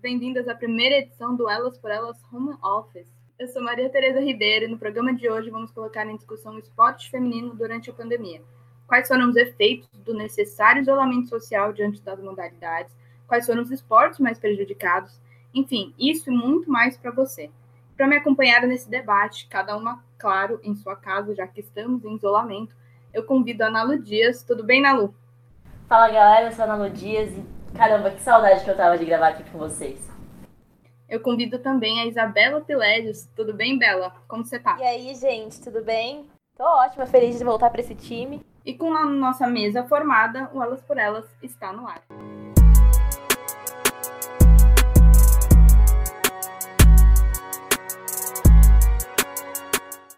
Bem-vindas à primeira edição do Elas por Elas Home Office. Eu sou Maria Tereza Ribeiro e no programa de hoje vamos colocar em discussão o esporte feminino durante a pandemia. Quais foram os efeitos do necessário isolamento social diante das modalidades? Quais foram os esportes mais prejudicados? Enfim, isso e muito mais para você. Para me acompanhar nesse debate, cada uma, claro, em sua casa, já que estamos em isolamento, eu convido a Nalu Dias. Tudo bem, Nalu? Fala galera, eu sou a Nalu Dias e caramba, que saudade que eu tava de gravar aqui com vocês. Eu convido também a Isabela Pilégios. Tudo bem, Bela? Como você tá? E aí, gente, tudo bem? Tô ótima, feliz de voltar para esse time. E com a nossa mesa formada, o Elas por Elas está no ar.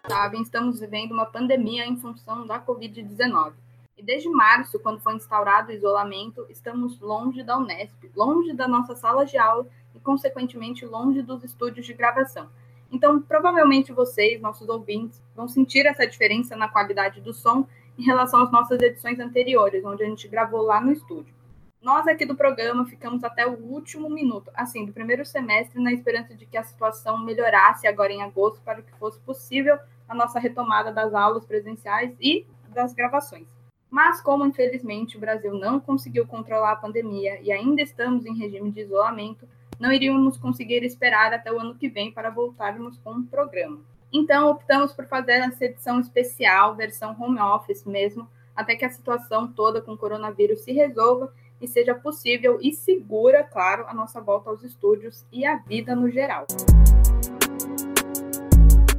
Sabem, estamos vivendo uma pandemia em função da Covid-19. E desde março, quando foi instaurado o isolamento, estamos longe da Unesp, longe da nossa sala de aula e, consequentemente, longe dos estúdios de gravação. Então, provavelmente vocês, nossos ouvintes, vão sentir essa diferença na qualidade do som em relação às nossas edições anteriores, onde a gente gravou lá no estúdio. Nós aqui do programa ficamos até o último minuto, assim, do primeiro semestre, na esperança de que a situação melhorasse agora em agosto, para que fosse possível a nossa retomada das aulas presenciais e das gravações. Mas, como infelizmente o Brasil não conseguiu controlar a pandemia e ainda estamos em regime de isolamento, não iríamos conseguir esperar até o ano que vem para voltarmos com o programa. Então, optamos por fazer essa edição especial, versão home office mesmo, até que a situação toda com o coronavírus se resolva e seja possível e segura, claro, a nossa volta aos estúdios e a vida no geral.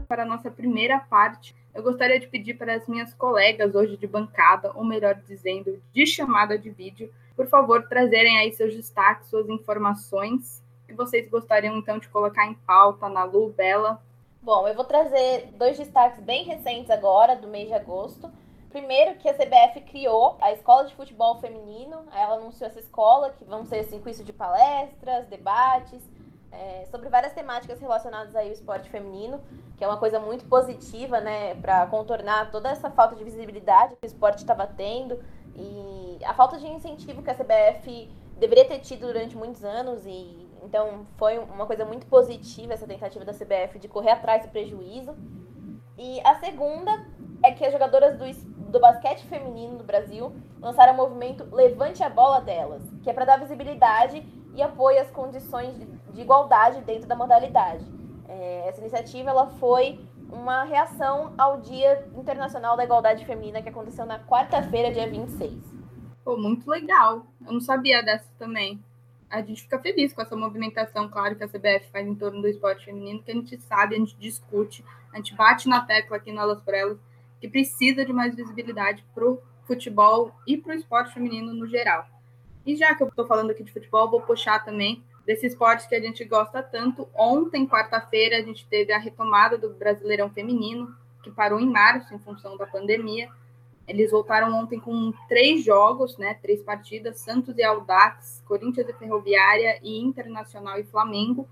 Para a nossa primeira parte, eu gostaria de pedir para as minhas colegas hoje de bancada, ou melhor dizendo, de chamada de vídeo, por favor, trazerem aí seus destaques, suas informações que vocês gostariam então de colocar em pauta na Lu, Bela. Bom, eu vou trazer dois destaques bem recentes agora, do mês de agosto. Primeiro, que a CBF criou a Escola de Futebol Feminino. Ela anunciou essa escola, que vão ser assim, isso de palestras, debates, é, sobre várias temáticas relacionadas aí ao esporte feminino, que é uma coisa muito positiva, né, para contornar toda essa falta de visibilidade que o esporte estava tendo e a falta de incentivo que a CBF deveria ter tido durante muitos anos e então foi uma coisa muito positiva essa tentativa da CBF de correr atrás do prejuízo. E a segunda é que as jogadoras do, do basquete feminino no Brasil lançaram o movimento Levante a Bola Delas, que é para dar visibilidade e apoio às condições de, de igualdade dentro da modalidade. É, essa iniciativa ela foi uma reação ao Dia Internacional da Igualdade Feminina que aconteceu na quarta-feira, dia 26. Pô, muito legal. Eu não sabia dessa também. A gente fica feliz com essa movimentação, claro, que a CBF faz em torno do esporte feminino, que a gente sabe, a gente discute, a gente bate na tecla aqui no Elas por Elas, que precisa de mais visibilidade para o futebol e para o esporte feminino no geral. E já que eu estou falando aqui de futebol, vou puxar também desse esporte que a gente gosta tanto. Ontem, quarta-feira, a gente teve a retomada do Brasileirão Feminino, que parou em março em função da pandemia. Eles voltaram ontem com três jogos, né? Três partidas: Santos e Aldax, Corinthians e Ferroviária e Internacional e Flamengo.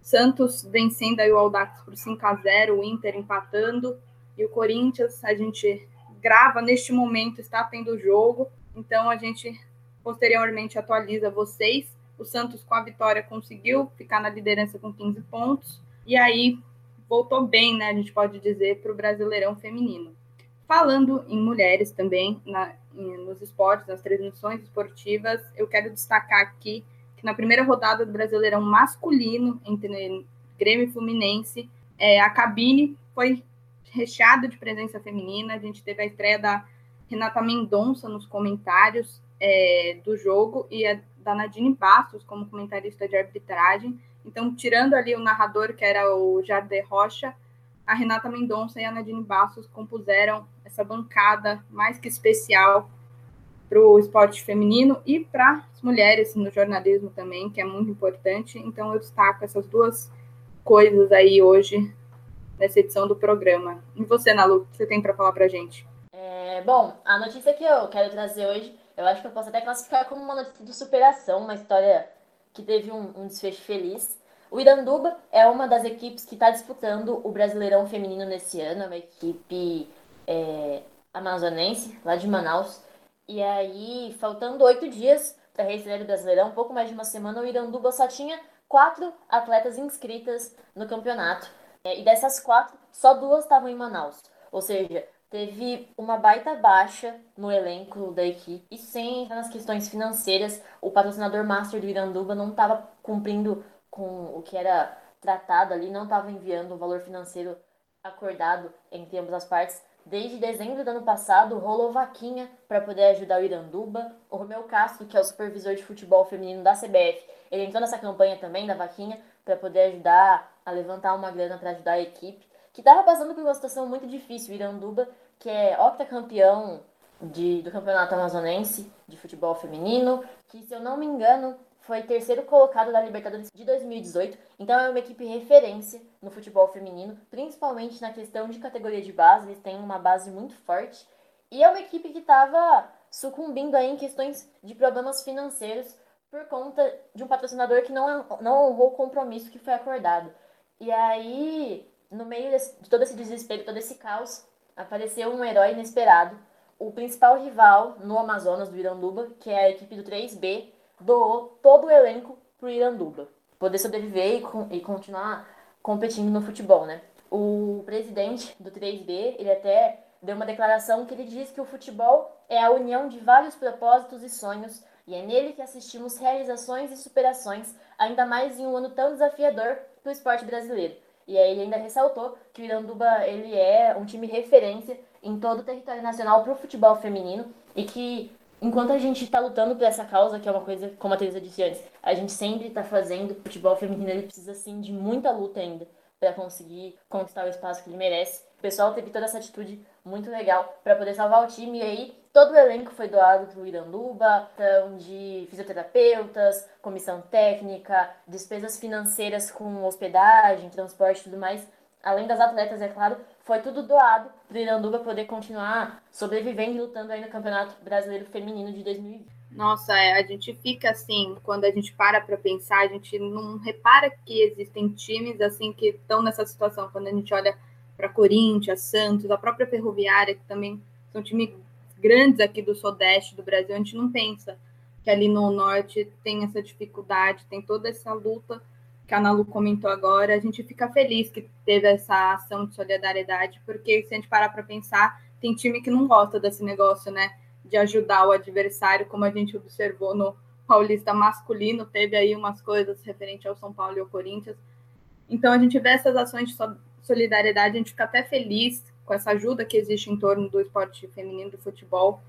Santos vencendo aí o Aldax por 5 a 0 o Inter empatando. E o Corinthians, a gente grava neste momento, está tendo jogo. Então a gente posteriormente atualiza vocês. O Santos, com a vitória, conseguiu ficar na liderança com 15 pontos. E aí voltou bem, né? A gente pode dizer, para o Brasileirão Feminino. Falando em mulheres também, na, nos esportes, nas transmissões esportivas, eu quero destacar aqui que na primeira rodada do Brasileirão masculino, entre Grêmio e Fluminense, é, a cabine foi recheada de presença feminina. A gente teve a estreia da Renata Mendonça nos comentários, é, do jogo e a da Nadine Bastos como comentarista de arbitragem. Então, tirando ali o narrador, que era o Jardim Rocha, a Renata Mendonça e a Nadine Bastos compuseram essa bancada mais que especial para o esporte feminino e para as mulheres no jornalismo também, que é muito importante. Então, eu destaco essas duas coisas aí hoje nessa edição do programa. E você, Nalu, o que você tem para falar para a gente? É, bom, a notícia que eu quero trazer hoje eu acho que eu posso até classificar como uma notícia de superação, uma história que teve um, um desfecho feliz. O Iranduba é uma das equipes que está disputando o Brasileirão Feminino nesse ano, é uma equipe é, amazonense, lá de Manaus. E aí, faltando oito dias da reestreia do Brasileirão, um pouco mais de uma semana, o Iranduba só tinha quatro atletas inscritas no campeonato. É, e dessas quatro, só duas estavam em Manaus. Ou seja, teve uma baita baixa no elenco da equipe. E sem nas questões financeiras, o patrocinador master do Iranduba não estava cumprindo com o que era tratado ali, não estava enviando o valor financeiro acordado entre ambas as partes. Desde dezembro do ano passado, rolou vaquinha para poder ajudar o Iranduba. O Romeu Castro, que é o supervisor de futebol feminino da CBF, ele entrou nessa campanha também da vaquinha para poder ajudar a levantar uma grana para ajudar a equipe, que estava passando por uma situação muito difícil. O Iranduba, que é octacampeão de, do Campeonato Amazonense de Futebol Feminino, que, se eu não me engano, foi terceiro colocado da Libertadores de 2018, então é uma equipe referência no futebol feminino, principalmente na questão de categoria de base, eles têm uma base muito forte, e é uma equipe que estava sucumbindo aí em questões de problemas financeiros por conta de um patrocinador que não, não honrou o compromisso que foi acordado. E aí, no meio de todo esse desespero, todo esse caos, apareceu um herói inesperado, o principal rival no Amazonas do Iranduba, que é a equipe do 3B, doou todo o elenco pro Iranduba. Poder sobreviver e, com, e continuar competindo no futebol, né? O presidente do 3B, ele até deu uma declaração que ele diz que o futebol é a união de vários propósitos e sonhos e é nele que assistimos realizações e superações, ainda mais em um ano tão desafiador para o esporte brasileiro. E aí ele ainda ressaltou que o Iranduba ele é um time referência em todo o território nacional para o futebol feminino e que enquanto a gente está lutando por essa causa, que é uma coisa, como a Teresa disse antes, a gente sempre está fazendo, o futebol feminino ele precisa, sim, de muita luta ainda para conseguir conquistar o espaço que ele merece. O pessoal teve toda essa atitude muito legal para poder salvar o time e aí todo o elenco foi doado para o Iranduba, então de fisioterapeutas, comissão técnica, despesas financeiras com hospedagem, transporte e tudo mais além das atletas, é claro, foi tudo doado para o Iranduba poder continuar sobrevivendo e lutando aí no Campeonato Brasileiro Feminino de 2020. Nossa, é, a gente fica assim, quando a gente para para pensar, a gente não repara que existem times assim que estão nessa situação. Quando a gente olha para Corinthians, Santos, a própria Ferroviária, que também são times grandes aqui do Sudeste do Brasil, a gente não pensa que ali no Norte tem essa dificuldade, tem toda essa luta que a Ana Lu comentou agora, a gente fica feliz que teve essa ação de solidariedade, porque se a gente parar para pensar, tem time que não gosta desse negócio, né? De ajudar o adversário, como a gente observou no Paulista masculino, teve aí umas coisas referente ao São Paulo e ao Corinthians. Então a gente vê essas ações de solidariedade, a gente fica até feliz com essa ajuda que existe em torno do esporte feminino do futebol,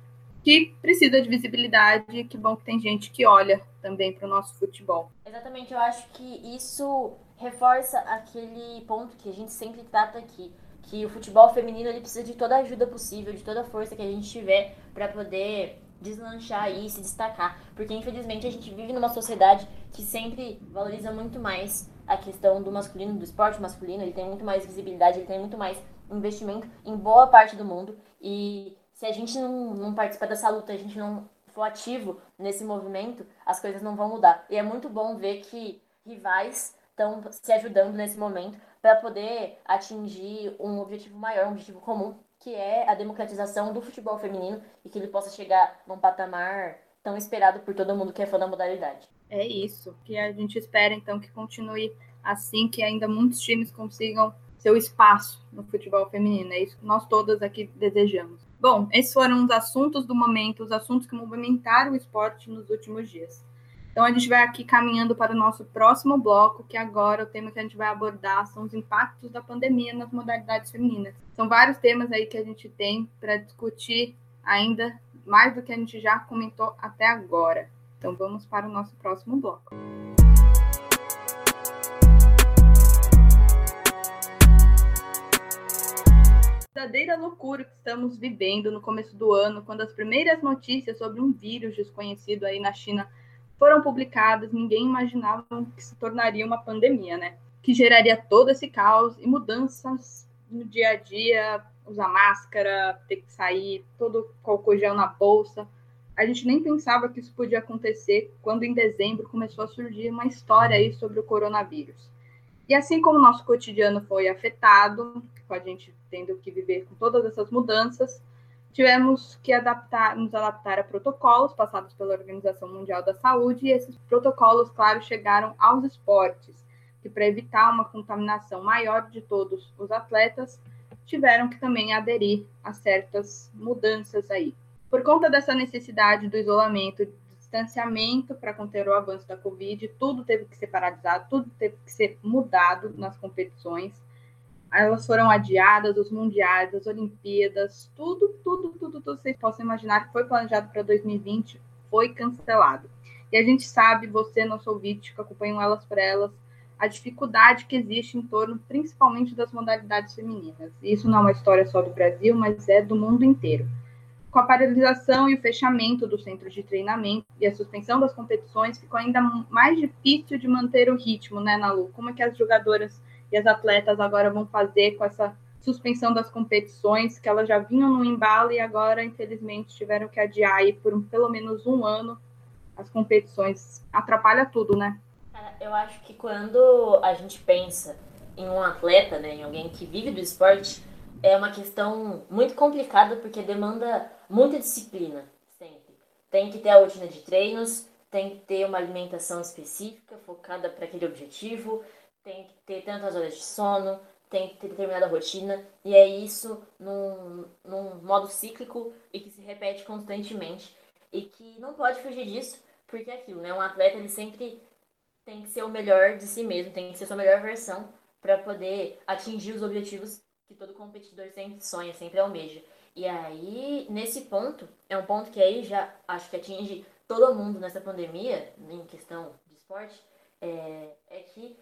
que precisa de visibilidade que bom que tem gente que olha também para o nosso futebol. Exatamente, eu acho que isso reforça aquele ponto que a gente sempre trata aqui, que o futebol feminino ele precisa de toda a ajuda possível, de toda a força que a gente tiver para poder deslanchar e se destacar, porque infelizmente a gente vive numa sociedade que sempre valoriza muito mais a questão do masculino, do esporte masculino, ele tem muito mais visibilidade, ele tem muito mais investimento em boa parte do mundo. E se a gente não, não participar dessa luta, a gente não for ativo nesse movimento, as coisas não vão mudar. E é muito bom ver que rivais estão se ajudando nesse momento para poder atingir um objetivo maior, um objetivo comum, que é a democratização do futebol feminino e que ele possa chegar num patamar tão esperado por todo mundo que é fã da modalidade. É isso, que a gente espera então que continue assim, que ainda muitos times consigam seu espaço no futebol feminino. É isso que nós todas aqui desejamos. Bom, esses foram os assuntos do momento, os assuntos que movimentaram o esporte nos últimos dias. Então, a gente vai aqui caminhando para o nosso próximo bloco, que agora o tema que a gente vai abordar são os impactos da pandemia nas modalidades femininas. São vários temas aí que a gente tem para discutir ainda mais do que a gente já comentou até agora. Então, vamos para o nosso próximo bloco. verdadeira loucura que estamos vivendo no começo do ano, quando as primeiras notícias sobre um vírus desconhecido aí na China foram publicadas, ninguém imaginava que se tornaria uma pandemia, né? Que geraria todo esse caos e mudanças no dia a dia, usar máscara, ter que sair, todo álcool gel na bolsa. A gente nem pensava que isso podia acontecer quando em dezembro começou a surgir uma história aí sobre o coronavírus. E assim como o nosso cotidiano foi afetado, com a gente tendo que viver com todas essas mudanças, tivemos que adaptar, nos adaptar a protocolos passados pela Organização Mundial da Saúde, e esses protocolos, claro, chegaram aos esportes, que para evitar uma contaminação maior de todos os atletas, tiveram que também aderir a certas mudanças aí. Por conta dessa necessidade do isolamento, do distanciamento para conter o avanço da Covid, tudo teve que ser paralisado, tudo teve que ser mudado nas competições elas foram adiadas, os mundiais, as Olimpíadas, tudo, tudo, tudo, tudo vocês possam imaginar que foi planejado para 2020 foi cancelado. E a gente sabe, você, nosso ouvinte, que acompanham elas por elas, a dificuldade que existe em torno, principalmente das modalidades femininas. Isso não é uma história só do Brasil, mas é do mundo inteiro. Com a paralisação e o fechamento dos centros de treinamento e a suspensão das competições, ficou ainda mais difícil de manter o ritmo, né, Nalu? Como é que as jogadoras e as atletas agora vão fazer com essa suspensão das competições, que elas já vinham no embalo e agora, infelizmente, tiveram que adiar aí por um, pelo menos um ano as competições. Atrapalha tudo, né? Eu acho que quando a gente pensa em um atleta, né, em alguém que vive do esporte, é uma questão muito complicada porque demanda muita disciplina sempre. Tem que ter a rotina de treinos, tem que ter uma alimentação específica focada para aquele objetivo, tem que ter tantas horas de sono, tem que ter determinada rotina, e é isso num, num modo cíclico e que se repete constantemente, e que não pode fugir disso, porque é aquilo, né? Um atleta ele sempre tem que ser o melhor de si mesmo, tem que ser a sua melhor versão para poder atingir os objetivos que todo competidor sempre sonha, sempre almeja. E aí, nesse ponto, é um ponto que aí já acho que atinge todo mundo nessa pandemia, em questão de esporte, é, é que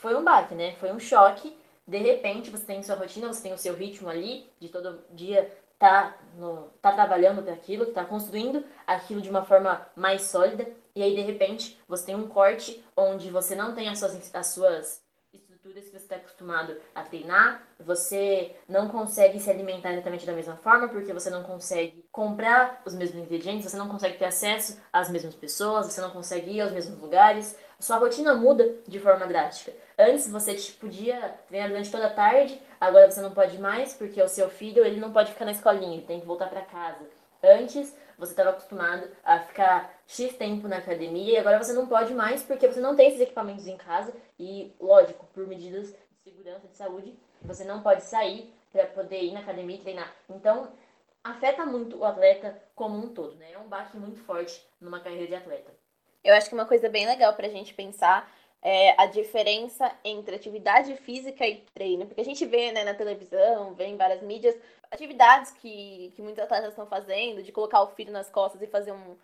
foi um baque, né? Foi um choque. De repente, você tem sua rotina, você tem o seu ritmo ali, de todo dia tá, no, tá trabalhando para aquilo, tá construindo aquilo de uma forma mais sólida. E aí, de repente, você tem um corte onde você não tem as suas, as suas estruturas que você está acostumado a treinar, você não consegue se alimentar exatamente da mesma forma, porque você não consegue comprar os mesmos ingredientes, você não consegue ter acesso às mesmas pessoas, você não consegue ir aos mesmos lugares, sua rotina muda de forma drástica. Antes você tipo, podia treinar durante toda a tarde, agora você não pode mais, porque o seu filho ele não pode ficar na escolinha, ele tem que voltar para casa. Antes você estava acostumado a ficar X tempo na academia e agora você não pode mais porque você não tem esses equipamentos em casa e, lógico, por medidas de segurança, de saúde, você não pode sair para poder ir na academia e treinar. Então, afeta muito o atleta como um todo, né? É um baque muito forte numa carreira de atleta. Eu acho que uma coisa bem legal para a gente pensar é a diferença entre atividade física e treino. Porque a gente vê né, na televisão, vê em várias mídias, atividades que, que muitos atletas estão fazendo, de colocar o filho nas costas e fazer um,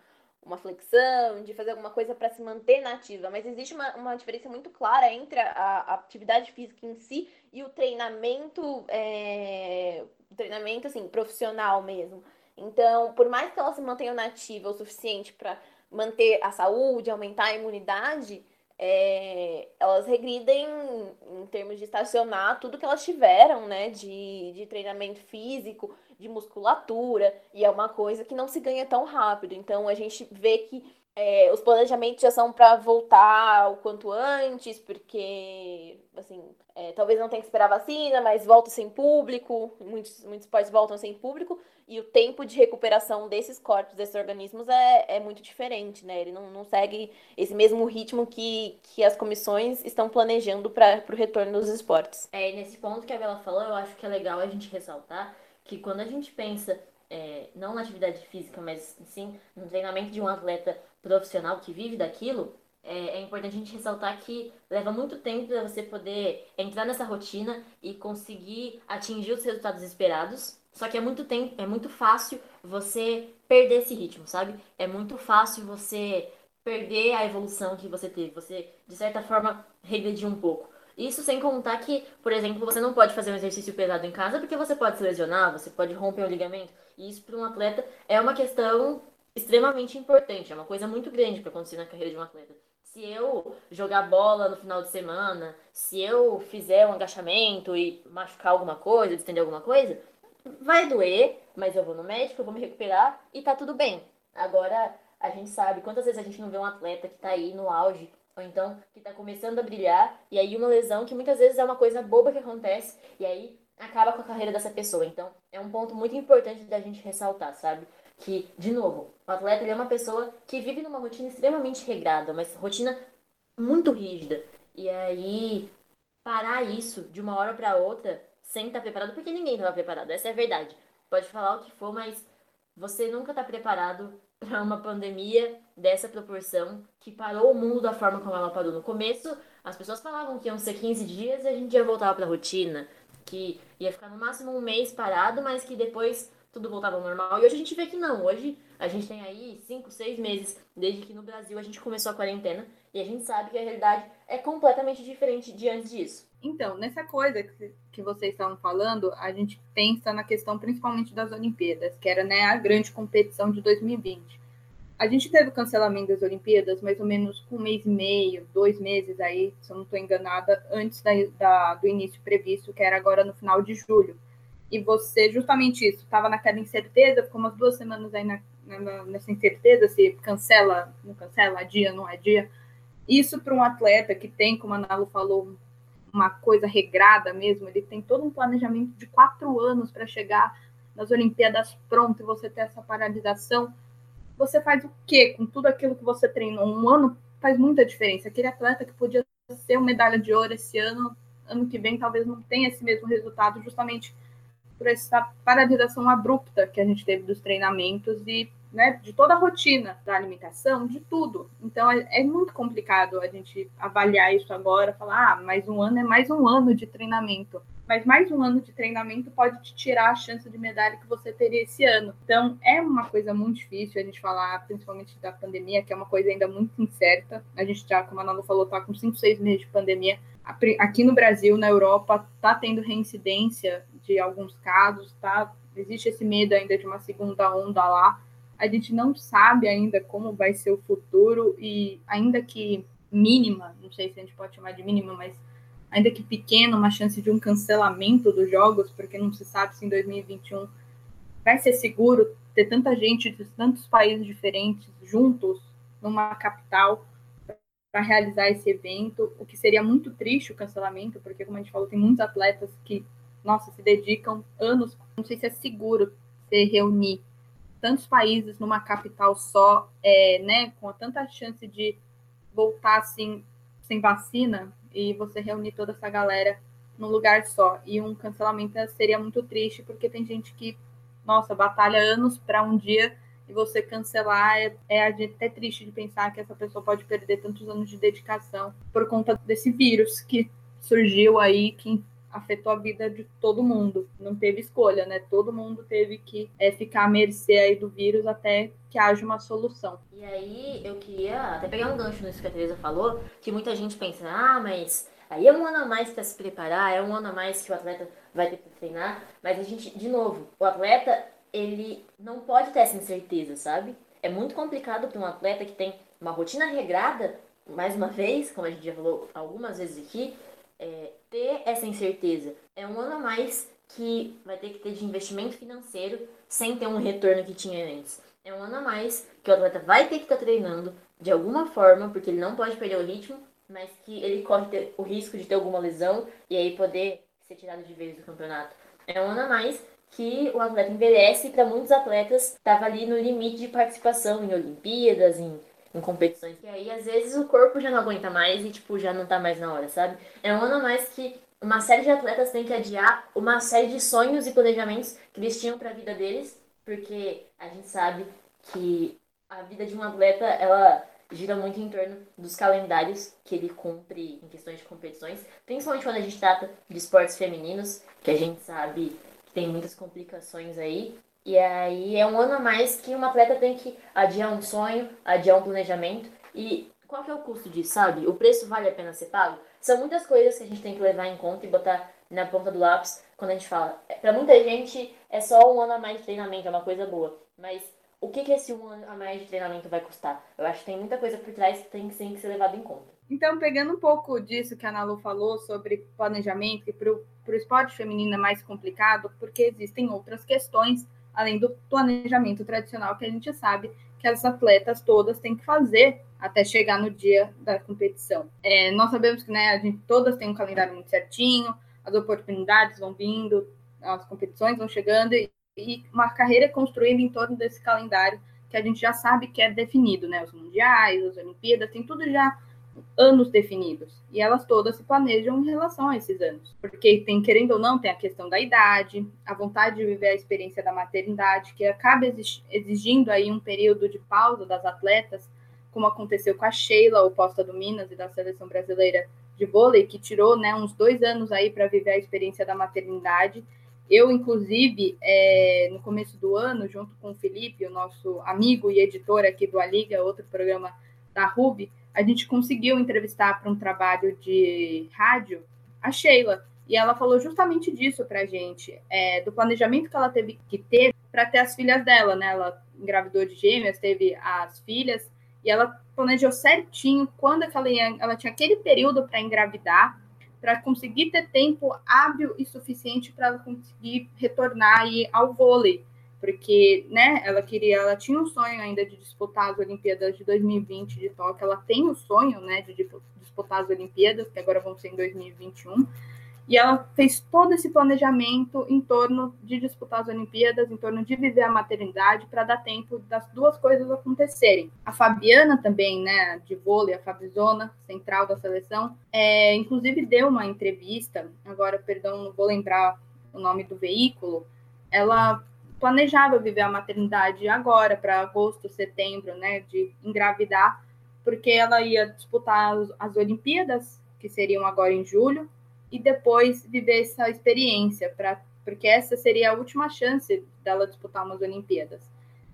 uma flexão, de fazer alguma coisa para se manter nativa. Mas existe uma, uma diferença muito clara entre a, a atividade física em si e o treinamento, é, treinamento assim, profissional mesmo. Então, por mais que ela se mantenha nativa o suficiente para manter a saúde, aumentar a imunidade, é, elas regridem em termos de estacionar tudo que elas tiveram, né? De, de treinamento físico, de musculatura, e é uma coisa que não se ganha tão rápido. Então a gente vê que é, os planejamentos já são para voltar o quanto antes, porque, assim, é, talvez não tenha que esperar vacina, mas volta sem público, muitos, muitos esportes voltam sem público, e o tempo de recuperação desses corpos, desses organismos, é, é muito diferente, né? Ele não, não segue esse mesmo ritmo que, que as comissões estão planejando para o retorno dos esportes. É, nesse ponto que a Bela falou, eu acho que é legal a gente ressaltar que quando a gente pensa é, não na atividade física, mas sim no treinamento de um atleta profissional que vive daquilo, é, é importante a gente ressaltar que leva muito tempo para você poder entrar nessa rotina e conseguir atingir os resultados esperados. Só que é muito tempo, é muito fácil você perder esse ritmo, sabe? É muito fácil você perder a evolução que você teve, você de certa forma regredir um pouco. Isso sem contar que, por exemplo, você não pode fazer um exercício pesado em casa porque você pode se lesionar, você pode romper um ligamento. E isso para um atleta é uma questão extremamente importante, é uma coisa muito grande para acontecer na carreira de um atleta. Se eu jogar bola no final de semana, se eu fizer um agachamento e machucar alguma coisa, distender alguma coisa, vai doer, mas eu vou no médico, eu vou me recuperar e tá tudo bem. Agora, a gente sabe quantas vezes a gente não vê um atleta que tá aí no auge, ou então que tá começando a brilhar, e aí uma lesão que muitas vezes é uma coisa boba que acontece, e aí acaba com a carreira dessa pessoa. Então, é um ponto muito importante da gente ressaltar, sabe? Que, de novo, o atleta é uma pessoa que vive numa rotina extremamente regrada, mas rotina muito rígida. E aí, parar isso de uma hora para outra sem estar tá preparado, porque ninguém estava preparado, essa é a verdade. Pode falar o que for, mas você nunca está preparado para uma pandemia dessa proporção que parou o mundo da forma como ela parou no começo. As pessoas falavam que iam ser 15 dias e a gente ia voltar para a rotina, que ia ficar no máximo um mês parado, mas que depois tudo voltava ao normal. E hoje a gente vê que não. Hoje a gente tem aí 5, 6 meses desde que no Brasil a gente começou a quarentena e a gente sabe que a realidade é completamente diferente de antes disso. Então, nessa coisa que, que vocês estavam falando, a gente pensa na questão principalmente das Olimpíadas, que era né, a grande competição de 2020. A gente teve o cancelamento das Olimpíadas mais ou menos um mês e meio, dois meses aí, se eu não estou enganada, antes da, da, do início previsto, que era agora no final de julho. E você, justamente isso, estava naquela incerteza, ficou umas duas semanas aí na, na, nessa incerteza, se cancela, não cancela, adia, não adia. Isso para um atleta que tem, como a Nalu falou, uma coisa regrada mesmo, ele tem todo um planejamento de quatro anos para chegar nas Olimpíadas pronto e você ter essa paralisação, você faz o quê com tudo aquilo que você treinou? Um ano faz muita diferença. Aquele atleta que podia ser uma medalha de ouro esse ano, ano que vem talvez não tenha esse mesmo resultado, justamente por essa paralisação abrupta que a gente teve dos treinamentos e né, de toda a rotina da alimentação, de tudo. Então é, é, muito complicado a gente avaliar isso agora, falar, ah, mais um ano é mais um ano de treinamento. Mas mais um ano de treinamento pode te tirar a chance de medalha que você teria esse ano. Então é uma coisa muito difícil a gente falar, principalmente da pandemia, que é uma coisa ainda muito incerta. A gente já, como a Nana falou, tá com 5, 6 meses de pandemia. Aqui no Brasil, na Europa, tá tendo reincidência de alguns casos, tá? Existe esse medo ainda de uma segunda onda lá a gente não sabe ainda como vai ser o futuro e ainda que mínima, não sei se a gente pode chamar de mínima, mas ainda que pequena, uma chance de um cancelamento dos jogos, porque não se sabe se em 2021 vai ser seguro ter tanta gente de tantos países diferentes juntos numa capital para realizar esse evento, o que seria muito triste o cancelamento, porque como a gente falou, tem muitos atletas que, nossa, se dedicam anos, não sei se é seguro se reunir tantos países numa capital só, é, né, com tanta chance de voltar assim sem vacina e você reunir toda essa galera num lugar só. E um cancelamento seria muito triste, porque tem gente que, nossa, batalha anos para um dia e você cancelar é, é até triste de pensar que essa pessoa pode perder tantos anos de dedicação por conta desse vírus que surgiu aí, que afetou a vida de todo mundo. Não teve escolha, né? Todo mundo teve que é, ficar à mercê aí do vírus até que haja uma solução. E aí eu queria até pegar um gancho nisso que a Teresa falou, que muita gente pensa, ah, mas aí é um ano a mais para se preparar, é um ano a mais que o atleta vai ter que treinar. Mas a gente, de novo, o atleta, ele não pode ter essa incerteza, sabe? É muito complicado para um atleta que tem uma rotina regrada, mais uma vez, como a gente já falou algumas vezes aqui, é, ter essa incerteza. É um ano a mais que vai ter que ter de investimento financeiro sem ter um retorno que tinha antes. É um ano a mais que o atleta vai ter que estar tá treinando de alguma forma, porque ele não pode perder o ritmo, mas que ele corre o risco de ter alguma lesão e aí poder ser tirado de vez do campeonato. É um ano a mais que o atleta envelhece e para muitos atletas estava ali no limite de participação em Olimpíadas, em em competições. E aí, às vezes, o corpo já não aguenta mais e, tipo, já não tá mais na hora, sabe? É um ano a mais que uma série de atletas tem que adiar uma série de sonhos e planejamentos que eles tinham pra vida deles, porque a gente sabe que a vida de um atleta, ela gira muito em torno dos calendários que ele cumpre em questões de competições, principalmente quando a gente trata de esportes femininos, que a gente sabe que tem muitas complicações aí. E aí é um ano a mais que um atleta tem que adiar um sonho, adiar um planejamento. E qual que é o custo disso, sabe? O preço vale a pena ser pago? São muitas coisas que a gente tem que levar em conta e botar na ponta do lápis quando a gente fala. Para muita gente é só um ano a mais de treinamento, é uma coisa boa. Mas o que, que esse um ano a mais de treinamento vai custar? Eu acho que tem muita coisa por trás que tem que, tem que ser levado em conta. Então, pegando um pouco disso que a Nalu falou sobre planejamento, que para o esporte feminino é mais complicado, porque existem outras questões além do planejamento tradicional que a gente sabe que as atletas todas têm que fazer até chegar no dia da competição. É, nós sabemos que né, a gente, todas têm um calendário muito certinho, as oportunidades vão vindo, as competições vão chegando e, e uma carreira construída em torno desse calendário que a gente já sabe que é definido, né? Os mundiais, as Olimpíadas, tem tudo já anos definidos. E elas todas se planejam em relação a esses anos. Porque tem, querendo ou não, tem a questão da idade, a vontade de viver a experiência da maternidade, que acaba exigindo aí um período de pausa das atletas, como aconteceu com a Sheila, oposta do Minas e da seleção brasileira de vôlei, que tirou né, uns dois anos aí para viver a experiência da maternidade. Eu, inclusive, é, no começo do ano, junto com o Felipe, o nosso amigo e editor aqui do A Liga, outro programa da RUB, a gente conseguiu entrevistar para um trabalho de rádio a Sheila. E ela falou justamente disso para a gente, é, do planejamento que ela teve que ter para ter as filhas dela, né? Ela engravidou de gêmeas, teve as filhas, e ela planejou certinho quando é ela, ia, ela tinha aquele período para engravidar, para conseguir ter tempo hábil e suficiente para ela conseguir retornar aí ao vôlei porque, né, ela queria, ela tinha um sonho ainda de disputar as Olimpíadas de 2020 de Tóquio, ela tem o sonho, né, de disputar as Olimpíadas, que agora vão ser em 2021, e ela fez todo esse planejamento em torno de disputar as Olimpíadas, em torno de viver a maternidade, para dar tempo das duas coisas acontecerem. A Fabiana também, né, de vôlei, a Fabizona, central da seleção, é, inclusive deu uma entrevista, agora, perdão, não vou lembrar o nome do veículo, ela planejava viver a maternidade agora, para agosto, setembro, né, de engravidar, porque ela ia disputar as Olimpíadas, que seriam agora em julho, e depois viver essa experiência, pra, porque essa seria a última chance dela disputar umas Olimpíadas.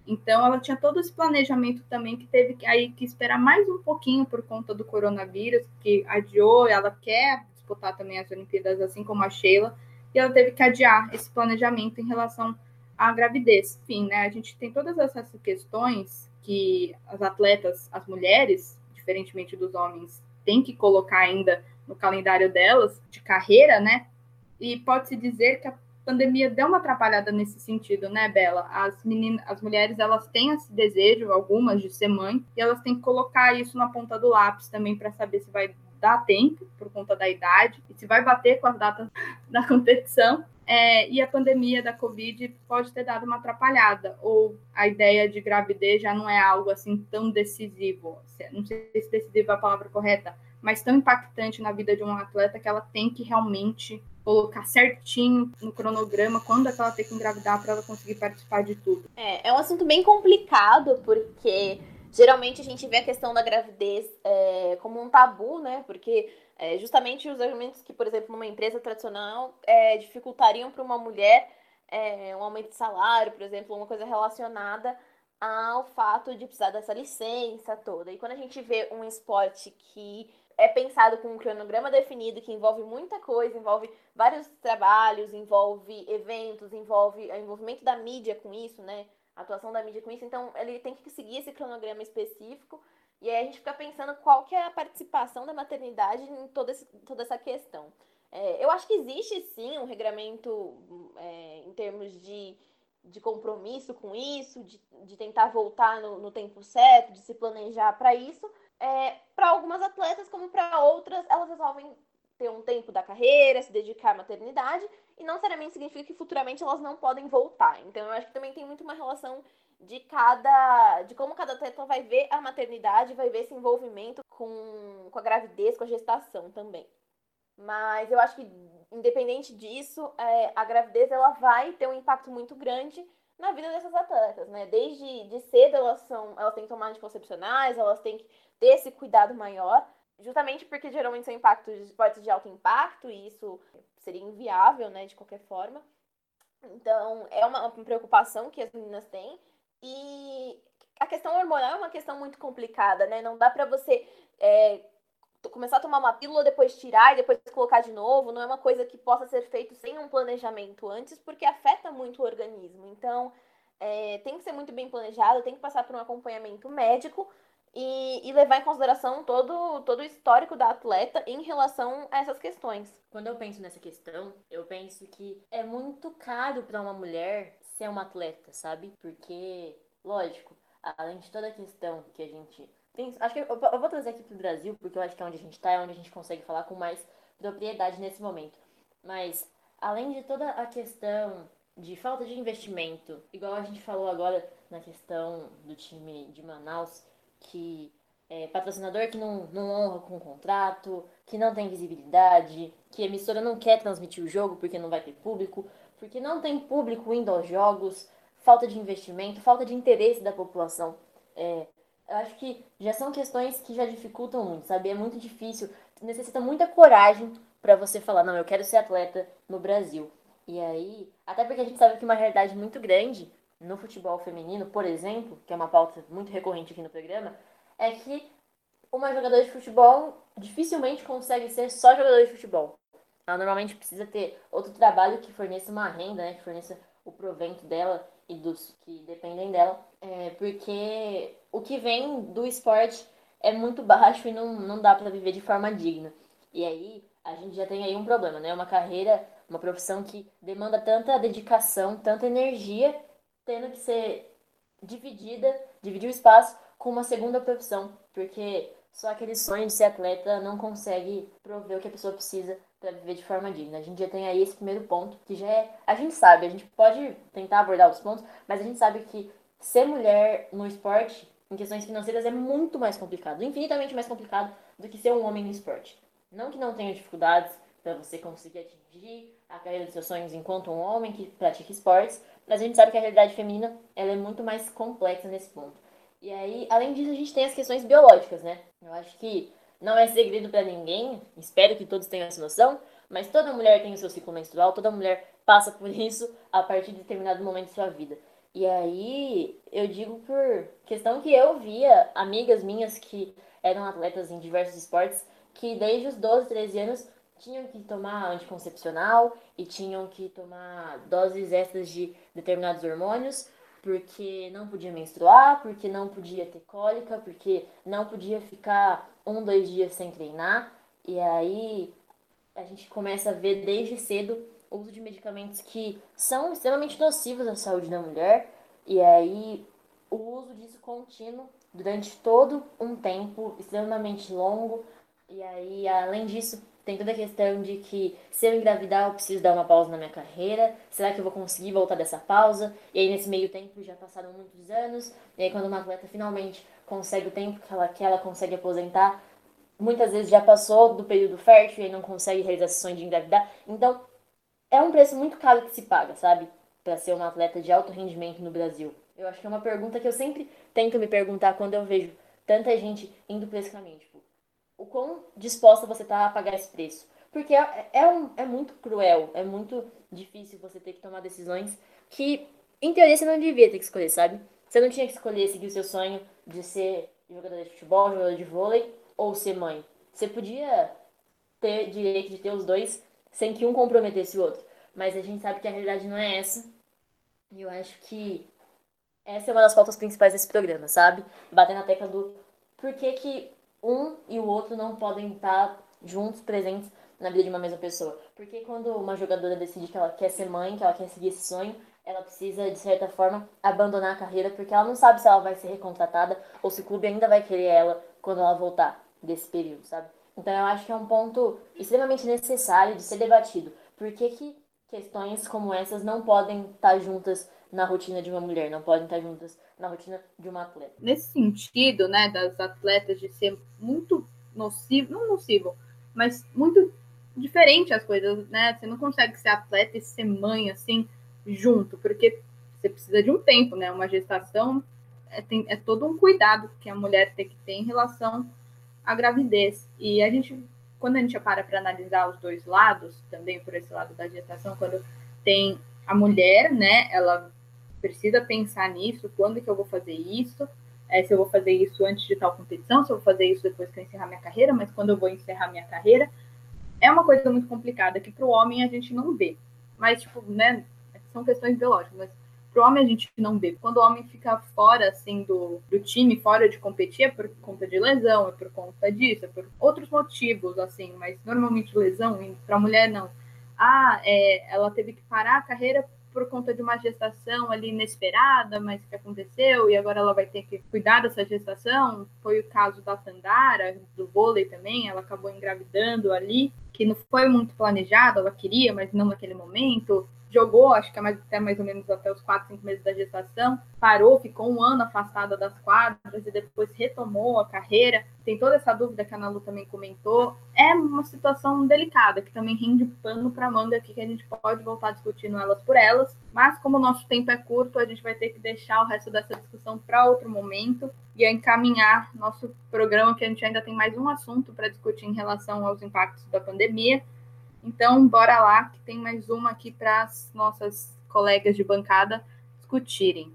Então, ela tinha todo esse planejamento também que teve que, aí que esperar mais um pouquinho por conta do coronavírus, que adiou, ela quer disputar também as Olimpíadas, assim como a Sheila, e ela teve que adiar esse planejamento em relação a gravidez. Enfim, né, a gente tem todas essas questões que as atletas, as mulheres, diferentemente dos homens, têm que colocar ainda no calendário delas de carreira, né? E pode-se dizer que a pandemia deu uma atrapalhada nesse sentido, né, Bela? As meninas, as mulheres, elas têm esse desejo, algumas, de ser mãe, e elas têm que colocar isso na ponta do lápis também para saber se vai dar tempo por conta da idade e se vai bater com as datas da competição é, e a pandemia da Covid pode ter dado uma atrapalhada, ou a ideia de gravidez já não é algo assim tão decisivo, não sei se decisivo é a palavra correta, mas tão impactante na vida de um atleta que ela tem que realmente colocar certinho no cronograma quando é que ela tem que engravidar para ela conseguir participar de tudo. É, é um assunto bem complicado, porque geralmente a gente vê a questão da gravidez é, como um tabu, né? Porque é, justamente os argumentos que, por exemplo, numa empresa tradicional é, dificultariam para uma mulher é, um aumento de salário, por exemplo, uma coisa relacionada ao fato de precisar dessa licença toda. E quando a gente vê um esporte que é pensado com um cronograma definido, que envolve muita coisa, envolve vários trabalhos, envolve eventos, envolve o envolvimento da mídia com isso, né? A atuação da mídia com isso. Então, ele tem que seguir esse cronograma específico e aí a gente fica pensando qual que é a participação da maternidade em toda, esse, toda essa questão. É, eu acho que existe sim um regramento é, em termos de, de compromisso com isso, de, de tentar voltar no, no tempo certo, de se planejar para isso. É, para algumas atletas, como para outras, elas resolvem ter um tempo da carreira, se dedicar à maternidade, e não necessariamente significa que futuramente elas não podem voltar. Então, eu acho que também tem muito uma relação de cada. de como cada atleta vai ver a maternidade, vai ver esse envolvimento com, com a gravidez, com a gestação também. Mas eu acho que, independente disso, é, a gravidez ela vai ter um impacto muito grande na vida dessas atletas, né? Desde de cedo elas são, elas têm que tomar anticoncepcionais, elas têm que ter esse cuidado maior, justamente porque geralmente são impactos de esportes de alto impacto e isso seria inviável, né, de qualquer forma. Então, é uma preocupação que as meninas têm. E a questão hormonal é uma questão muito complicada, né? Não dá para você é, começar a tomar uma pílula, depois tirar e depois colocar de novo. Não é uma coisa que possa ser feito sem um planejamento antes, porque afeta muito o organismo. Então, é, tem que ser muito bem planejado, tem que passar por um acompanhamento médico e, e, levar em consideração todo, todo o histórico da atleta em relação a essas questões. Quando eu penso nessa questão, eu penso que é muito caro para uma mulher ser uma atleta, sabe? Porque, lógico, além de toda a questão que a gente. Tem, acho que eu, eu vou trazer aqui pro Brasil, porque eu acho que é onde a gente tá, é onde a gente consegue falar com mais propriedade nesse momento. Mas, além de toda a questão de falta de investimento, igual a gente falou agora na questão do time de Manaus, que é patrocinador que não, não honra com o contrato, que não tem visibilidade, que a emissora não quer transmitir o jogo porque não vai ter público, porque não tem público indo aos jogos, falta de investimento, falta de interesse da população. É, eu acho que já são questões que já dificultam muito, sabe? É muito difícil, necessita muita coragem para você falar, não, eu quero ser atleta no Brasil. E aí, até porque a gente sabe que uma realidade muito grande no futebol feminino, por exemplo, que é uma pauta muito recorrente aqui no programa, é que uma jogadora de futebol dificilmente consegue ser só jogadora de futebol. Ela normalmente precisa ter outro trabalho que forneça uma renda, né, que forneça o provento dela e dos que dependem dela, é, porque o que vem do esporte é muito baixo e não, não dá para viver de forma digna. E aí a gente já tem aí um problema, né? Uma carreira, uma profissão que demanda tanta dedicação, tanta energia, tendo que ser dividida, dividir o espaço com uma segunda profissão, porque só aquele sonho de ser atleta não consegue prover o que a pessoa precisa para viver de forma digna. A gente já tem aí esse primeiro ponto, que já é. A gente sabe, a gente pode tentar abordar os pontos, mas a gente sabe que ser mulher no esporte, em questões financeiras, é muito mais complicado, infinitamente mais complicado do que ser um homem no esporte. Não que não tenha dificuldades para você conseguir atingir a carreira dos seus sonhos enquanto um homem que pratica esportes, mas a gente sabe que a realidade feminina ela é muito mais complexa nesse ponto. E aí, além disso, a gente tem as questões biológicas, né? Eu acho que não é segredo para ninguém, espero que todos tenham essa noção, mas toda mulher tem o seu ciclo menstrual, toda mulher passa por isso a partir de determinado momento de sua vida. E aí, eu digo por questão que eu via amigas minhas que eram atletas em diversos esportes, que desde os 12, 13 anos tinham que tomar anticoncepcional e tinham que tomar doses extras de determinados hormônios porque não podia menstruar, porque não podia ter cólica, porque não podia ficar um, dois dias sem treinar. E aí a gente começa a ver desde cedo o uso de medicamentos que são extremamente nocivos à saúde da mulher. E aí o uso disso contínuo durante todo um tempo extremamente longo. E aí, além disso, tem toda a questão de que se eu engravidar, eu preciso dar uma pausa na minha carreira. Será que eu vou conseguir voltar dessa pausa? E aí, nesse meio tempo, já passaram muitos anos. E aí, quando uma atleta finalmente consegue o tempo que ela quer, ela consegue aposentar, muitas vezes já passou do período fértil e não consegue realizar sessões de engravidar. Então, é um preço muito caro que se paga, sabe? Para ser uma atleta de alto rendimento no Brasil. Eu acho que é uma pergunta que eu sempre tento me perguntar quando eu vejo tanta gente indo por esse caminho. Tipo, o quão disposta você está a pagar esse preço. Porque é, é, um, é muito cruel, é muito difícil você ter que tomar decisões que, em teoria, você não devia ter que escolher, sabe? Você não tinha que escolher seguir o seu sonho de ser jogador de futebol, jogador de vôlei ou ser mãe. Você podia ter direito de ter os dois sem que um comprometesse o outro. Mas a gente sabe que a realidade não é essa. E eu acho que essa é uma das pautas principais desse programa, sabe? Bater na tecla do por que, que um e o outro não podem estar juntos, presentes na vida de uma mesma pessoa. Porque quando uma jogadora decide que ela quer ser mãe, que ela quer seguir esse sonho, ela precisa, de certa forma, abandonar a carreira, porque ela não sabe se ela vai ser recontratada ou se o clube ainda vai querer ela quando ela voltar desse período, sabe? Então eu acho que é um ponto extremamente necessário de ser debatido. Por que, que questões como essas não podem estar juntas na rotina de uma mulher, não podem estar juntas na rotina de uma atleta. Nesse sentido, né, das atletas de ser muito nocivo, não nocivo, mas muito diferente as coisas, né? Você não consegue ser atleta e ser mãe assim junto, porque você precisa de um tempo, né? Uma gestação é, tem, é todo um cuidado que a mulher tem que ter em relação à gravidez. E a gente, quando a gente para para analisar os dois lados, também por esse lado da gestação, quando tem a mulher, né? Ela precisa pensar nisso, quando que eu vou fazer isso, é, se eu vou fazer isso antes de tal competição, se eu vou fazer isso depois que eu encerrar minha carreira, mas quando eu vou encerrar minha carreira, é uma coisa muito complicada que para o homem a gente não vê. Mas, tipo, né, são questões biológicas, mas para o homem a gente não vê. Quando o homem fica fora, assim, do, do time, fora de competir, é por conta de lesão, é por conta disso, é por outros motivos, assim, mas normalmente lesão, para a mulher não. Ah, é, ela teve que parar a carreira por conta de uma gestação ali inesperada, mas que aconteceu, e agora ela vai ter que cuidar dessa gestação. Foi o caso da Tandara, do vôlei também, ela acabou engravidando ali. Que não foi muito planejado, ela queria, mas não naquele momento, jogou, acho que é até mais ou menos até os 4, 5 meses da gestação, parou, ficou um ano afastada das quadras e depois retomou a carreira. Tem toda essa dúvida que a Nalu também comentou. É uma situação delicada, que também rende pano para manga aqui, que a gente pode voltar discutindo elas por elas. Mas como o nosso tempo é curto, a gente vai ter que deixar o resto dessa discussão para outro momento e encaminhar nosso programa, que a gente ainda tem mais um assunto para discutir em relação aos impactos da pandemia. Então, bora lá, que tem mais uma aqui para as nossas colegas de bancada discutirem.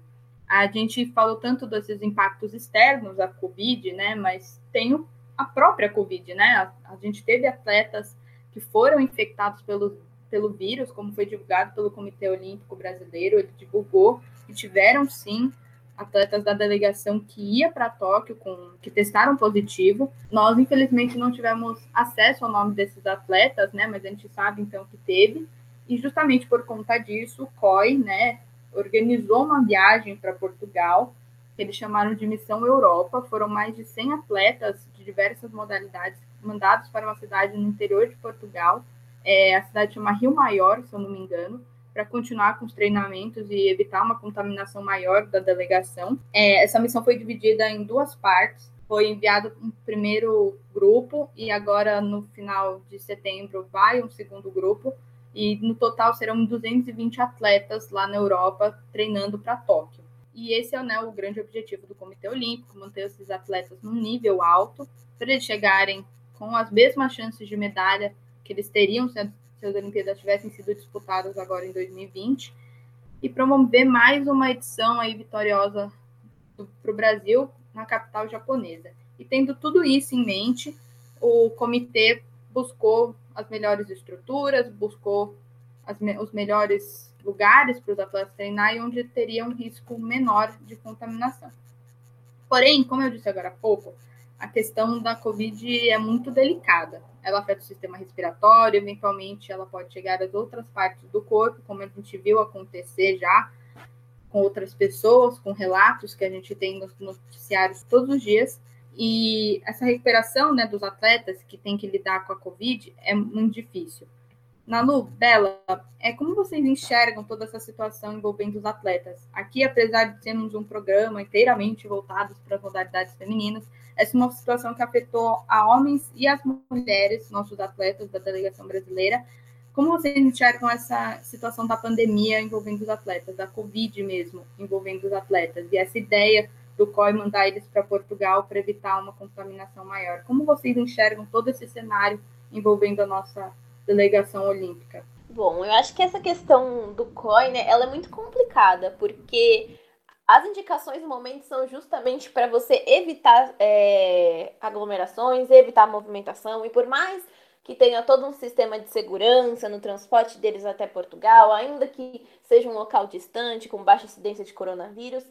A gente falou tanto desses impactos externos da Covid, né? Mas tem a própria Covid, né? A, a gente teve atletas que foram infectados pelo, pelo vírus, como foi divulgado pelo Comitê Olímpico Brasileiro, ele divulgou que tiveram sim atletas da delegação que ia para Tóquio com que testaram positivo. Nós infelizmente não tivemos acesso ao nome desses atletas, né, mas a gente sabe então que teve. E justamente por conta disso, o COI, né, organizou uma viagem para Portugal, que eles chamaram de Missão Europa. Foram mais de 100 atletas de diversas modalidades mandados para uma cidade no interior de Portugal. É, a cidade chama Rio Maior, se eu não me engano para continuar com os treinamentos e evitar uma contaminação maior da delegação. É, essa missão foi dividida em duas partes. Foi enviado um primeiro grupo e agora no final de setembro vai um segundo grupo. E no total serão 220 atletas lá na Europa treinando para Tóquio. E esse é né, o grande objetivo do Comitê Olímpico, manter esses atletas num nível alto, para eles chegarem com as mesmas chances de medalha que eles teriam sendo se as Olimpíadas tivessem sido disputadas agora em 2020 e promover mais uma edição aí vitoriosa para o Brasil na capital japonesa. E tendo tudo isso em mente, o comitê buscou as melhores estruturas, buscou as, os melhores lugares para os atletas treinar e onde teria um risco menor de contaminação. Porém, como eu disse agora há pouco, a questão da Covid é muito delicada. Ela afeta o sistema respiratório, eventualmente ela pode chegar às outras partes do corpo, como a gente viu acontecer já com outras pessoas, com relatos que a gente tem nos noticiários todos os dias. E essa recuperação né, dos atletas que têm que lidar com a Covid é muito difícil. Nalu, Bela, é como vocês enxergam toda essa situação envolvendo os atletas? Aqui, apesar de sermos um programa inteiramente voltado para as modalidades femininas, essa é uma situação que afetou a homens e as mulheres, nossos atletas da delegação brasileira. Como vocês enxergam essa situação da pandemia envolvendo os atletas, da Covid mesmo envolvendo os atletas, e essa ideia do COI mandar eles para Portugal para evitar uma contaminação maior? Como vocês enxergam todo esse cenário envolvendo a nossa delegação olímpica? Bom, eu acho que essa questão do COI, né, ela é muito complicada, porque as indicações no momento são justamente para você evitar é, aglomerações, evitar movimentação, e por mais que tenha todo um sistema de segurança no transporte deles até Portugal, ainda que seja um local distante, com baixa incidência de coronavírus,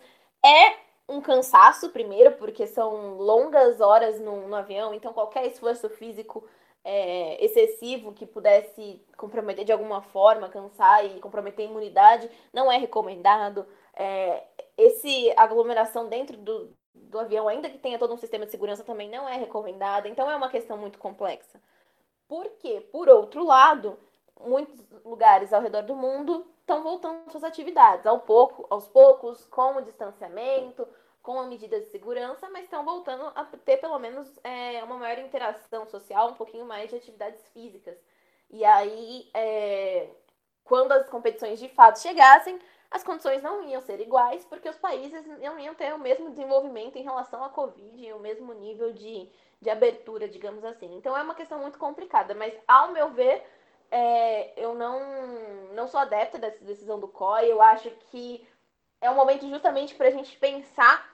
é um cansaço, primeiro, porque são longas horas no, no avião, então qualquer esforço físico é, excessivo que pudesse comprometer de alguma forma, cansar e comprometer a imunidade, não é recomendado. É, esse aglomeração dentro do, do avião, ainda que tenha todo um sistema de segurança, também não é recomendado. Então é uma questão muito complexa. Porque, por outro lado, muitos lugares ao redor do mundo estão voltando suas atividades, ao pouco, aos poucos, com o distanciamento, com a medida de segurança, mas estão voltando a ter pelo menos é, uma maior interação social, um pouquinho mais de atividades físicas. E aí, é, quando as competições de fato chegassem, as condições não iam ser iguais, porque os países não iam ter o mesmo desenvolvimento em relação à Covid e o mesmo nível de, de abertura, digamos assim. Então é uma questão muito complicada, mas ao meu ver, é, eu não, não sou adepta dessa decisão do COI. Eu acho que é um momento justamente para a gente pensar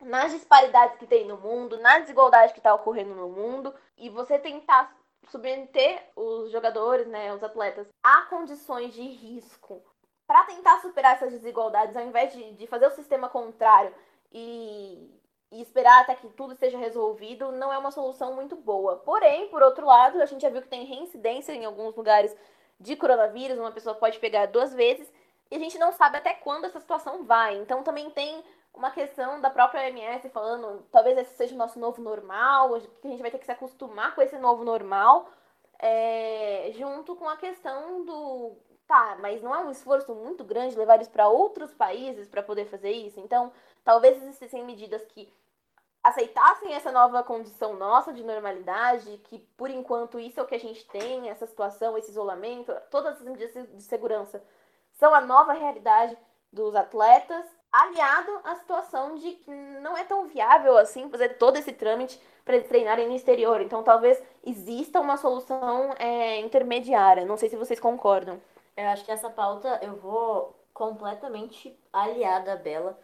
nas disparidades que tem no mundo, na desigualdade que está ocorrendo no mundo, e você tentar submeter os jogadores, né, os atletas, a condições de risco para tentar superar essas desigualdades, ao invés de, de fazer o sistema contrário e, e, esperar até que tudo esteja resolvido, não é uma solução muito boa. Porém, por outro lado, a gente já viu que tem reincidência em alguns lugares de coronavírus, uma pessoa pode pegar duas vezes, e a gente não sabe até quando essa situação vai. Então também tem uma questão da própria OMS falando, talvez esse seja o nosso novo normal, que a gente vai ter que se acostumar com esse novo normal. é, junto com a questão do. Tá, mas não é um esforço muito grande levar eles para outros países para poder fazer isso? Então, talvez existissem medidas que aceitassem essa nova condição nossa de normalidade, que por enquanto isso é o que a gente tem, essa situação, esse isolamento, todas as medidas de segurança são a nova realidade dos atletas, aliado à situação de que não é tão viável assim fazer todo esse trâmite para eles treinarem no exterior. Então talvez exista uma solução é, intermediária. Não sei se vocês concordam. Eu acho que essa pauta eu vou completamente aliada à Bela.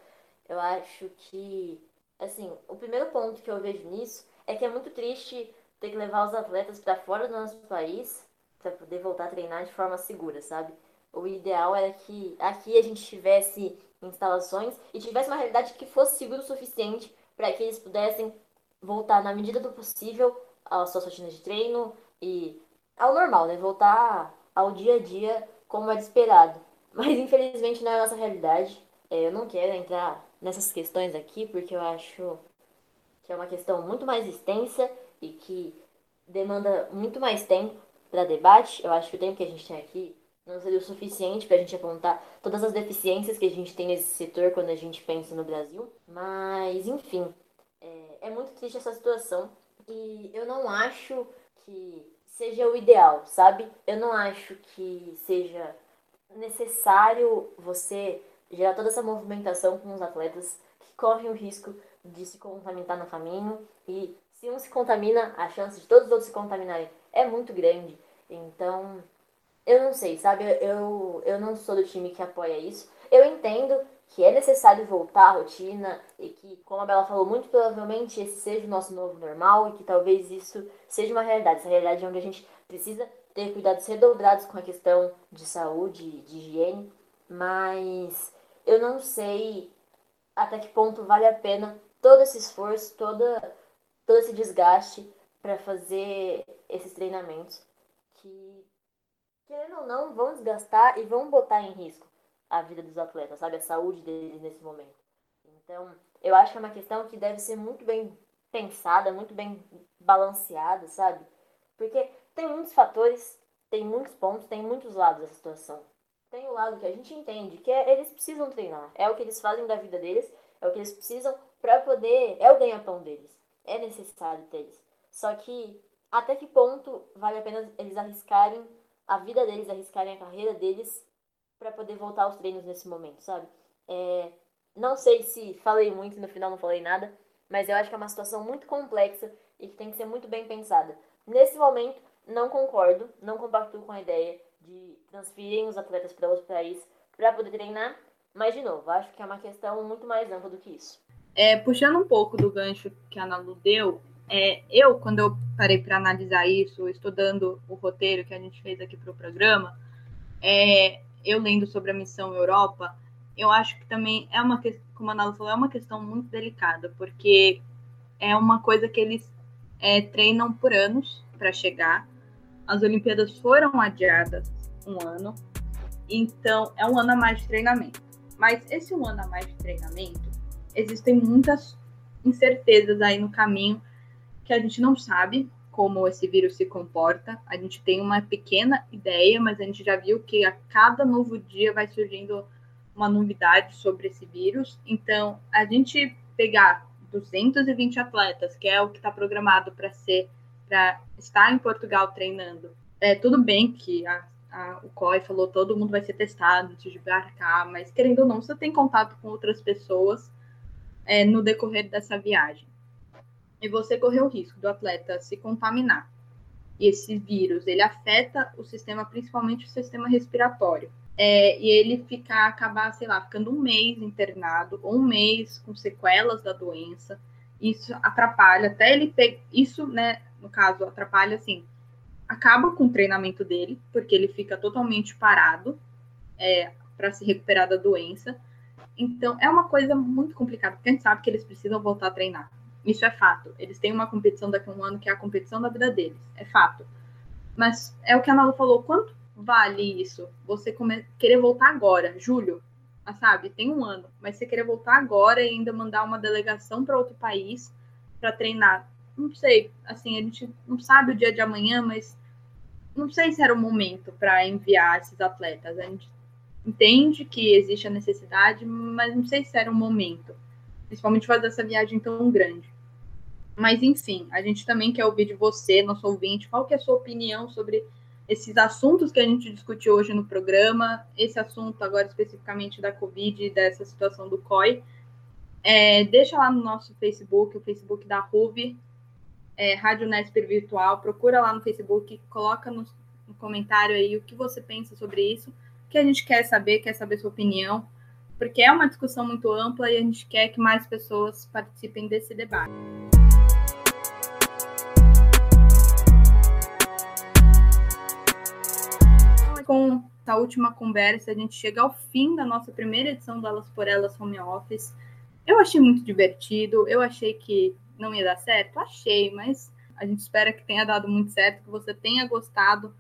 Eu acho que assim, o primeiro ponto que eu vejo nisso é que é muito triste ter que levar os atletas para fora do nosso país para poder voltar a treinar de forma segura, sabe? O ideal era que aqui a gente tivesse instalações e tivesse uma realidade que fosse segura o suficiente para que eles pudessem voltar na medida do possível às suas rotinas de treino e ao normal, né? Voltar ao dia a dia como é esperado. Mas infelizmente não é a nossa realidade. É, eu não quero entrar nessas questões aqui, porque eu acho que é uma questão muito mais extensa e que demanda muito mais tempo para debate. Eu acho que o tempo que a gente tem aqui não seria o suficiente para a gente apontar todas as deficiências que a gente tem nesse setor quando a gente pensa no Brasil. Mas, enfim, é, é muito triste essa situação e eu não acho que seja o ideal, sabe? Eu não acho que seja necessário você gerar toda essa movimentação com os atletas que correm o risco de se contaminar no caminho e se um se contamina, a chance de todos os outros se contaminarem é muito grande. Então, eu não sei, sabe? Eu, eu não sou do time que apoia isso. Eu entendo que é necessário voltar à rotina e que, como a Bela falou, muito provavelmente esse seja o nosso novo normal e que talvez isso seja uma realidade. Essa realidade onde a gente precisa ter cuidados redobrados com a questão de saúde, de higiene, mas eu não sei até que ponto vale a pena todo esse esforço, toda, todo esse desgaste para fazer esses treinamentos que, querendo ou não, vão desgastar e vão botar em risco a vida dos atletas, sabe? A saúde deles nesse momento. Então, eu acho que é uma questão que deve ser muito bem pensada, muito bem balanceada, sabe? Porque tem muitos fatores, tem muitos pontos, tem muitos lados dessa situação. Tem o lado que a gente entende, que é eles precisam treinar. É o que eles fazem da vida deles, é o que eles precisam para poder. É o ganha-pão deles. É necessário ter eles. Só que até que ponto vale a pena eles arriscarem a vida deles, arriscarem a carreira deles para poder voltar aos treinos nesse momento, sabe? É, não sei se falei muito no final não falei nada, mas eu acho que é uma situação muito complexa e que tem que ser muito bem pensada. Nesse momento, não concordo, não compactuo com a ideia de transferirem os atletas para outro país para poder treinar. Mas, de novo, acho que é uma questão muito mais ampla do que isso. É, puxando um pouco do gancho que a Ana Lu deu, é, eu, quando eu parei para analisar isso, estudando o roteiro que a gente fez aqui para o programa, é, eu lendo sobre a missão Europa, eu acho que também é uma questão, como a Ana Lu falou, é uma questão muito delicada, porque é uma coisa que eles é, treinam por anos para chegar. As Olimpíadas foram adiadas um ano. Então, é um ano a mais de treinamento. Mas esse um ano a mais de treinamento, existem muitas incertezas aí no caminho que a gente não sabe como esse vírus se comporta. A gente tem uma pequena ideia, mas a gente já viu que a cada novo dia vai surgindo uma novidade sobre esse vírus. Então, a gente pegar 220 atletas, que é o que está programado para ser, para estar em Portugal treinando, é tudo bem que a a, o COI falou todo mundo vai ser testado antes de embarcar, mas querendo ou não, você tem contato com outras pessoas é, no decorrer dessa viagem. E você correu o risco do atleta se contaminar. E esse vírus, ele afeta o sistema, principalmente o sistema respiratório. É, e ele ficar, acabar, sei lá, ficando um mês internado, ou um mês com sequelas da doença. Isso atrapalha, até ele pegar. Isso, né, no caso, atrapalha, assim, acaba com o treinamento dele, porque ele fica totalmente parado é, para se recuperar da doença. Então, é uma coisa muito complicada, porque a gente sabe que eles precisam voltar a treinar. Isso é fato. Eles têm uma competição daqui a um ano que é a competição da vida deles. É fato. Mas é o que a Nalu falou. Quanto vale isso? Você come... querer voltar agora, julho, ah, sabe? Tem um ano. Mas você querer voltar agora e ainda mandar uma delegação para outro país para treinar. Não sei. Assim, a gente não sabe o dia de amanhã, mas não sei se era o momento para enviar esses atletas. A gente entende que existe a necessidade, mas não sei se era o momento, principalmente fazer essa viagem tão grande. Mas enfim, a gente também quer ouvir de você, nosso ouvinte, qual que é a sua opinião sobre esses assuntos que a gente discutiu hoje no programa, esse assunto agora especificamente da Covid e dessa situação do COI. É, deixa lá no nosso Facebook, o Facebook da RUV, é, Rádio Nesper Virtual, procura lá no Facebook, coloca no, no comentário aí o que você pensa sobre isso, que a gente quer saber, quer saber sua opinião, porque é uma discussão muito ampla e a gente quer que mais pessoas participem desse debate. com essa última conversa, a gente chega ao fim da nossa primeira edição do Elas por Elas Home Office. Eu achei muito divertido, eu achei que não ia dar certo, achei, mas a gente espera que tenha dado muito certo, que você tenha gostado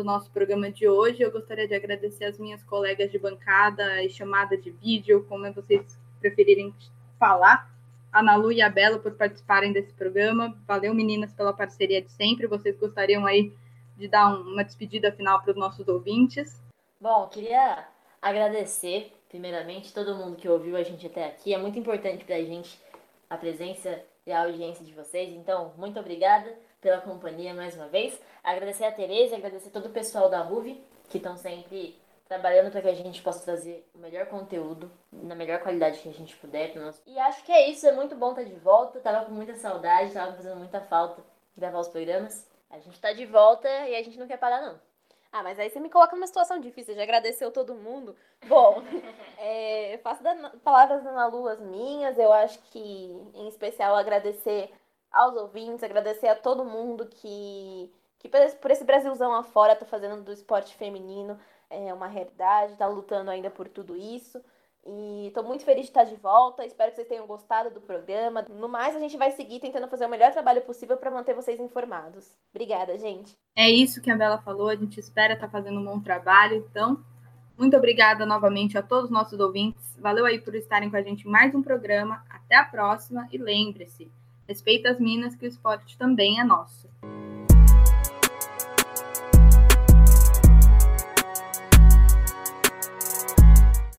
do nosso programa de hoje. Eu gostaria de agradecer as minhas colegas de bancada e chamada de vídeo, como vocês preferirem falar, a Nalu e a Bela por participarem desse programa. Valeu, meninas, pela parceria de sempre. Vocês gostariam aí de dar uma despedida final para os nossos ouvintes. Bom, queria agradecer, primeiramente, todo mundo que ouviu a gente até aqui. É muito importante para a gente a presença e a audiência de vocês. Então, muito obrigada pela companhia mais uma vez. Agradecer a Tereza, agradecer todo o pessoal da RUV, que estão sempre trabalhando para que a gente possa trazer o melhor conteúdo, na melhor qualidade que a gente puder. Nosso... E acho que é isso, é muito bom estar de volta. Tava com muita saudade, tava fazendo muita falta gravar os programas. A gente tá de volta e a gente não quer parar, não. Ah, mas aí você me coloca numa situação difícil. Já agradeceu todo mundo. Bom, é, faço da, palavras da Ana Lu as minhas. Eu acho que, em especial, agradecer aos ouvintes, agradecer a todo mundo que, que por esse Brasilzão afora tá fazendo do esporte feminino é, uma realidade, tá lutando ainda por tudo isso. E estou muito feliz de estar de volta. Espero que vocês tenham gostado do programa. No mais, a gente vai seguir tentando fazer o melhor trabalho possível para manter vocês informados. Obrigada, gente. É isso que a Bela falou. A gente espera estar tá fazendo um bom trabalho. Então, muito obrigada novamente a todos os nossos ouvintes. Valeu aí por estarem com a gente em mais um programa. Até a próxima. E lembre-se: respeita as minas, que o esporte também é nosso.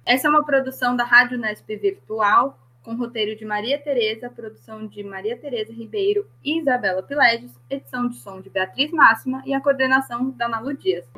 Essa é uma produção da Rádio Nesp Virtual, com roteiro de Maria Tereza, produção de Maria Tereza Ribeiro e Isabela Piledes, edição de som de Beatriz Máxima e a coordenação da Nalu Dias.